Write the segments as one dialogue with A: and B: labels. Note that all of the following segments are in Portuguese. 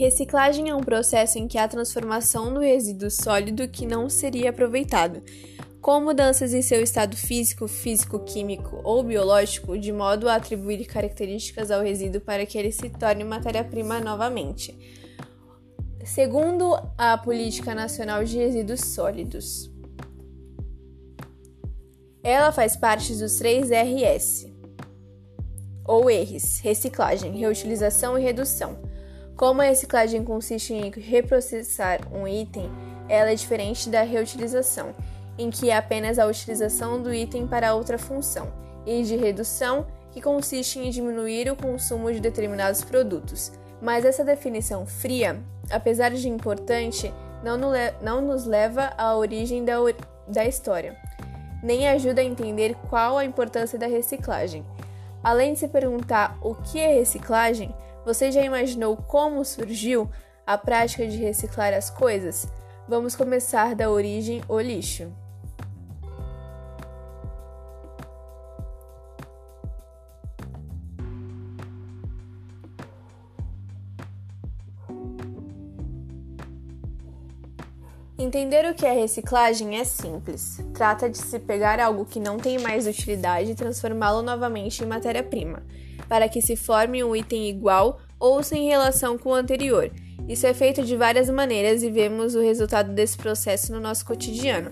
A: Reciclagem é um processo em que há transformação do resíduo sólido que não seria aproveitado, com mudanças em seu estado físico, físico-químico ou biológico, de modo a atribuir características ao resíduo para que ele se torne matéria-prima novamente. Segundo a Política Nacional de Resíduos Sólidos, ela faz parte dos três RS, ou Rs: reciclagem, reutilização e redução. Como a reciclagem consiste em reprocessar um item, ela é diferente da reutilização, em que é apenas a utilização do item para outra função, e de redução, que consiste em diminuir o consumo de determinados produtos. Mas essa definição fria, apesar de importante, não, nos leva à origem da, da história, nem ajuda a entender qual a importância da reciclagem. Além de se perguntar o que é reciclagem, você já imaginou como surgiu a prática de reciclar as coisas? Vamos começar da origem o lixo. Entender o que é reciclagem é simples. Trata de se pegar algo que não tem mais utilidade e transformá-lo novamente em matéria-prima, para que se forme um item igual ou sem relação com o anterior. Isso é feito de várias maneiras e vemos o resultado desse processo no nosso cotidiano.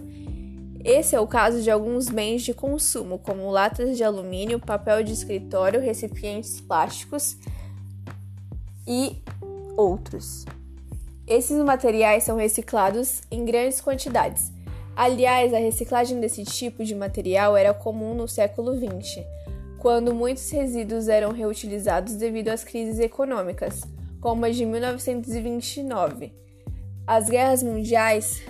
A: Esse é o caso de alguns bens de consumo, como latas de alumínio, papel de escritório, recipientes plásticos e outros. Esses materiais são reciclados em grandes quantidades. Aliás, a reciclagem desse tipo de material era comum no século XX, quando muitos resíduos eram reutilizados devido às crises econômicas, como a de 1929. As guerras mundiais,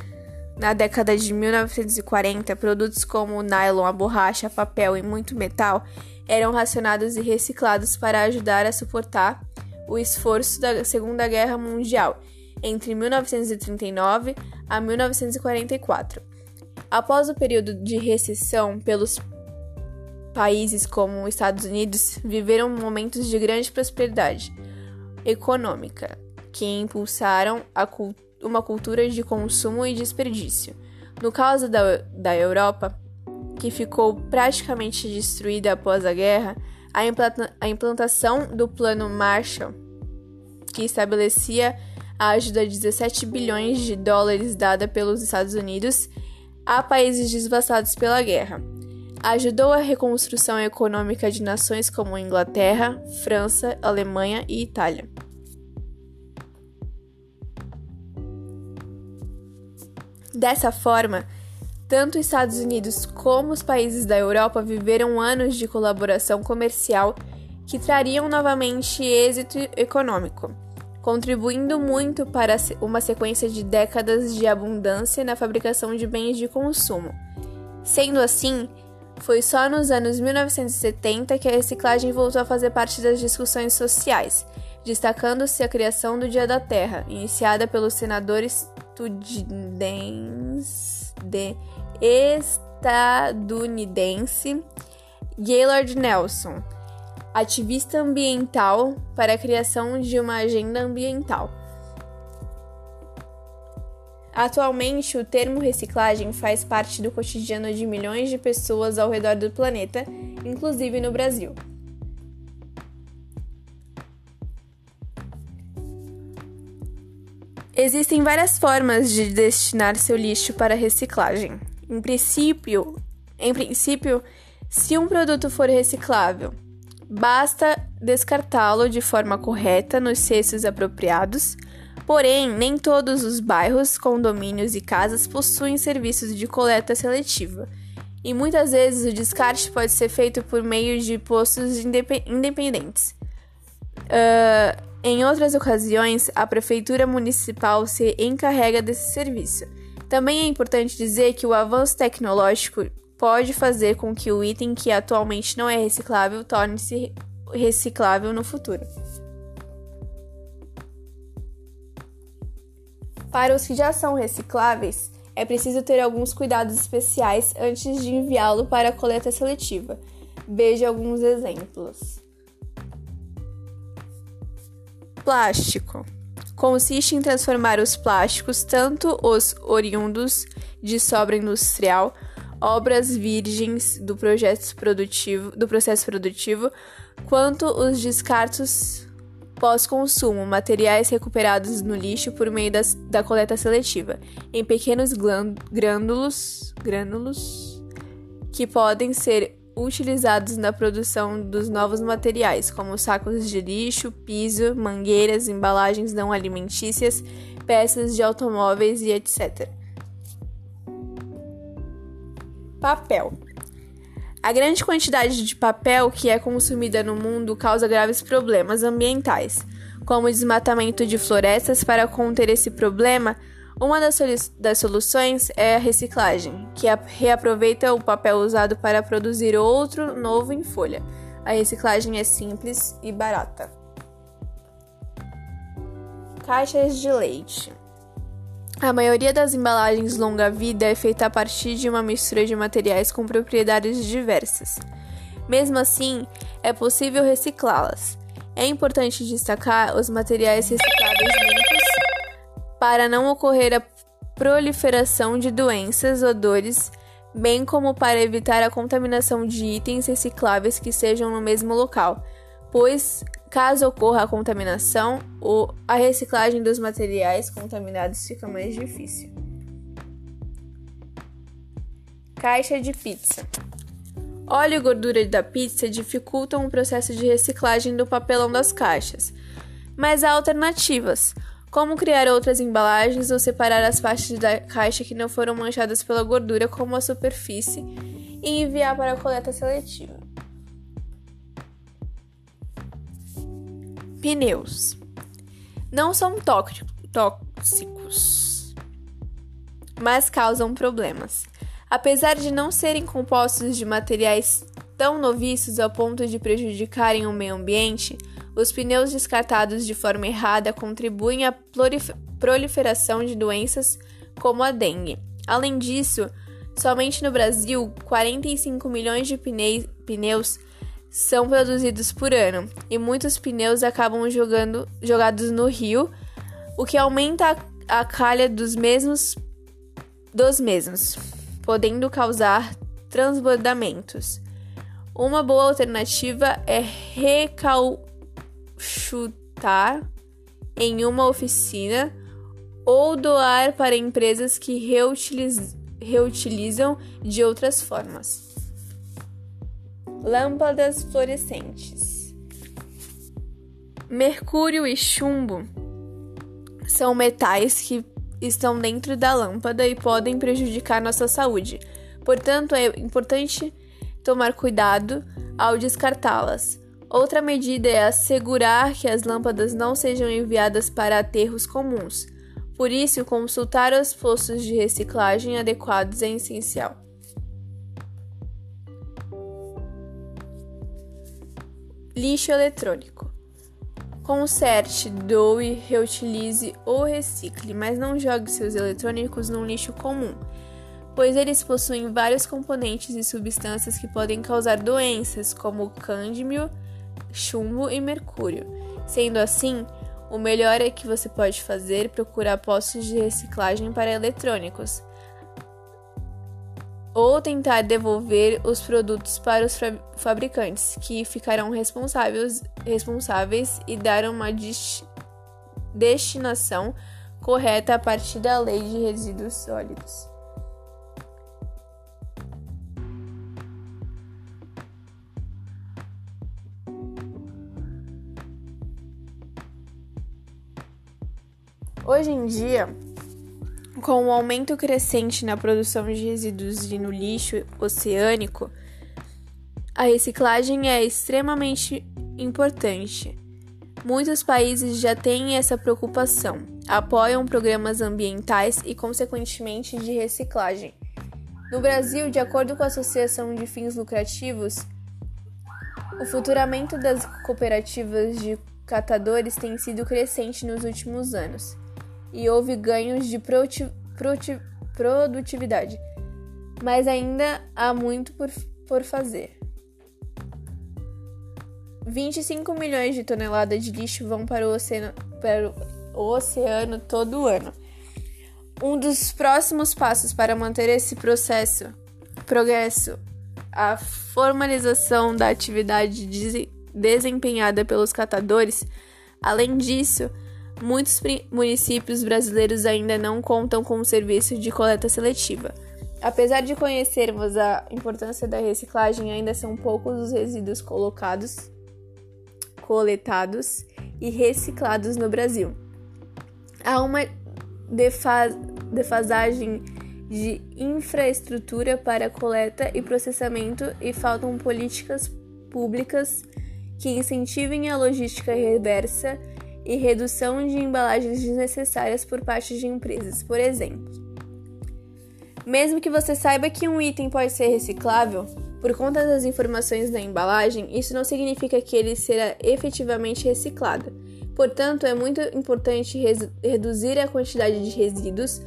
A: na década de 1940, produtos como nylon, a borracha, papel e muito metal eram racionados e reciclados para ajudar a suportar o esforço da Segunda Guerra Mundial entre 1939 a 1944. Após o período de recessão pelos países como os Estados Unidos viveram momentos de grande prosperidade econômica, que impulsaram uma cultura de consumo e desperdício. No caso da, da Europa, que ficou praticamente destruída após a guerra, a, implanta a implantação do Plano Marshall, que estabelecia a ajuda de 17 bilhões de dólares dada pelos Estados Unidos a países devastados pela guerra. Ajudou a reconstrução econômica de nações como Inglaterra, França, Alemanha e Itália. Dessa forma, tanto os Estados Unidos como os países da Europa viveram anos de colaboração comercial que trariam novamente êxito econômico contribuindo muito para uma sequência de décadas de abundância na fabricação de bens de consumo. Sendo assim, foi só nos anos 1970 que a reciclagem voltou a fazer parte das discussões sociais, destacando-se a criação do Dia da Terra, iniciada pelo senador estadunidense Gaylord Nelson ativista ambiental para a criação de uma agenda ambiental. Atualmente, o termo reciclagem faz parte do cotidiano de milhões de pessoas ao redor do planeta, inclusive no Brasil. Existem várias formas de destinar seu lixo para reciclagem. Em princípio, em princípio, se um produto for reciclável, Basta descartá-lo de forma correta nos cestos apropriados. Porém, nem todos os bairros, condomínios e casas possuem serviços de coleta seletiva, e muitas vezes o descarte pode ser feito por meio de postos independentes. Uh, em outras ocasiões, a prefeitura municipal se encarrega desse serviço. Também é importante dizer que o avanço tecnológico pode fazer com que o item que atualmente não é reciclável torne-se reciclável no futuro. Para os que já são recicláveis, é preciso ter alguns cuidados especiais antes de enviá-lo para a coleta seletiva. Veja alguns exemplos. Plástico. consiste em transformar os plásticos, tanto os oriundos de sobra industrial, obras virgens do, produtivo, do processo produtivo, quanto os descartos pós-consumo, materiais recuperados no lixo por meio das, da coleta seletiva, em pequenos grânulos, grânulos que podem ser utilizados na produção dos novos materiais, como sacos de lixo, piso, mangueiras, embalagens não alimentícias, peças de automóveis e etc. Papel. A grande quantidade de papel que é consumida no mundo causa graves problemas ambientais, como o desmatamento de florestas. Para conter esse problema, uma das, solu das soluções é a reciclagem, que reaproveita o papel usado para produzir outro novo em folha. A reciclagem é simples e barata. Caixas de leite. A maioria das embalagens longa-vida é feita a partir de uma mistura de materiais com propriedades diversas. Mesmo assim, é possível reciclá-las. É importante destacar os materiais recicláveis limpos para não ocorrer a proliferação de doenças ou dores, bem como para evitar a contaminação de itens recicláveis que sejam no mesmo local, pois Caso ocorra a contaminação, a reciclagem dos materiais contaminados fica mais difícil. Caixa de pizza. Óleo e gordura da pizza dificultam o processo de reciclagem do papelão das caixas, mas há alternativas, como criar outras embalagens ou separar as partes da caixa que não foram manchadas pela gordura como a superfície e enviar para a coleta seletiva. Pneus não são tóxicos, mas causam problemas. Apesar de não serem compostos de materiais tão noviços ao ponto de prejudicarem o meio ambiente, os pneus descartados de forma errada contribuem à proliferação de doenças como a dengue. Além disso, somente no Brasil, 45 milhões de pneus são produzidos por ano e muitos pneus acabam jogando, jogados no rio, o que aumenta a, a calha dos mesmos dos mesmos, podendo causar transbordamentos. Uma boa alternativa é recauchutar em uma oficina ou doar para empresas que reutiliz reutilizam de outras formas. Lâmpadas fluorescentes. Mercúrio e chumbo são metais que estão dentro da lâmpada e podem prejudicar nossa saúde. Portanto, é importante tomar cuidado ao descartá-las. Outra medida é assegurar que as lâmpadas não sejam enviadas para aterros comuns. Por isso, consultar os postos de reciclagem adequados é essencial. Lixo eletrônico. Conserte, doe, reutilize ou recicle, mas não jogue seus eletrônicos num lixo comum, pois eles possuem vários componentes e substâncias que podem causar doenças, como cândido, chumbo e mercúrio. Sendo assim, o melhor é que você pode fazer procurar postos de reciclagem para eletrônicos, ou tentar devolver os produtos para os fabricantes, que ficarão responsáveis, responsáveis e dar uma destinação correta a partir da lei de resíduos sólidos. Hoje em dia, com o aumento crescente na produção de resíduos e no lixo oceânico, a reciclagem é extremamente importante. Muitos países já têm essa preocupação, apoiam programas ambientais e, consequentemente, de reciclagem. No Brasil, de acordo com a Associação de Fins Lucrativos, o futuramento das cooperativas de catadores tem sido crescente nos últimos anos e houve ganhos de produtividade, mas ainda há muito por, por fazer. 25 milhões de toneladas de lixo vão para o oceano, para o oceano todo ano. Um dos próximos passos para manter esse processo, progresso, a formalização da atividade desempenhada pelos catadores. Além disso, muitos municípios brasileiros ainda não contam com o serviço de coleta seletiva. Apesar de conhecermos a importância da reciclagem, ainda são poucos os resíduos colocados, coletados e reciclados no Brasil. Há uma defasagem de infraestrutura para coleta e processamento e faltam políticas públicas que incentivem a logística reversa e redução de embalagens desnecessárias por parte de empresas, por exemplo. Mesmo que você saiba que um item pode ser reciclável, por conta das informações da embalagem, isso não significa que ele será efetivamente reciclado. Portanto, é muito importante reduzir a quantidade de resíduos.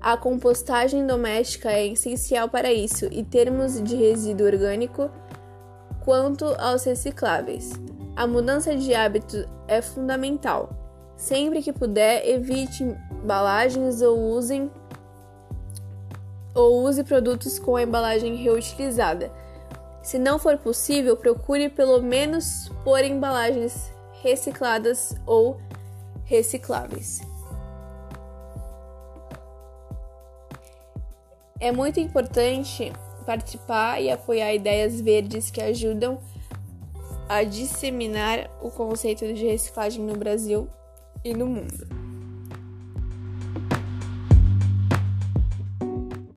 A: A compostagem doméstica é essencial para isso e termos de resíduo orgânico quanto aos recicláveis. A mudança de hábito é fundamental. Sempre que puder, evite embalagens ou usem ou use produtos com a embalagem reutilizada. Se não for possível, procure pelo menos por embalagens recicladas ou recicláveis. É muito importante participar e apoiar ideias verdes que ajudam a disseminar o conceito de reciclagem no Brasil e no mundo.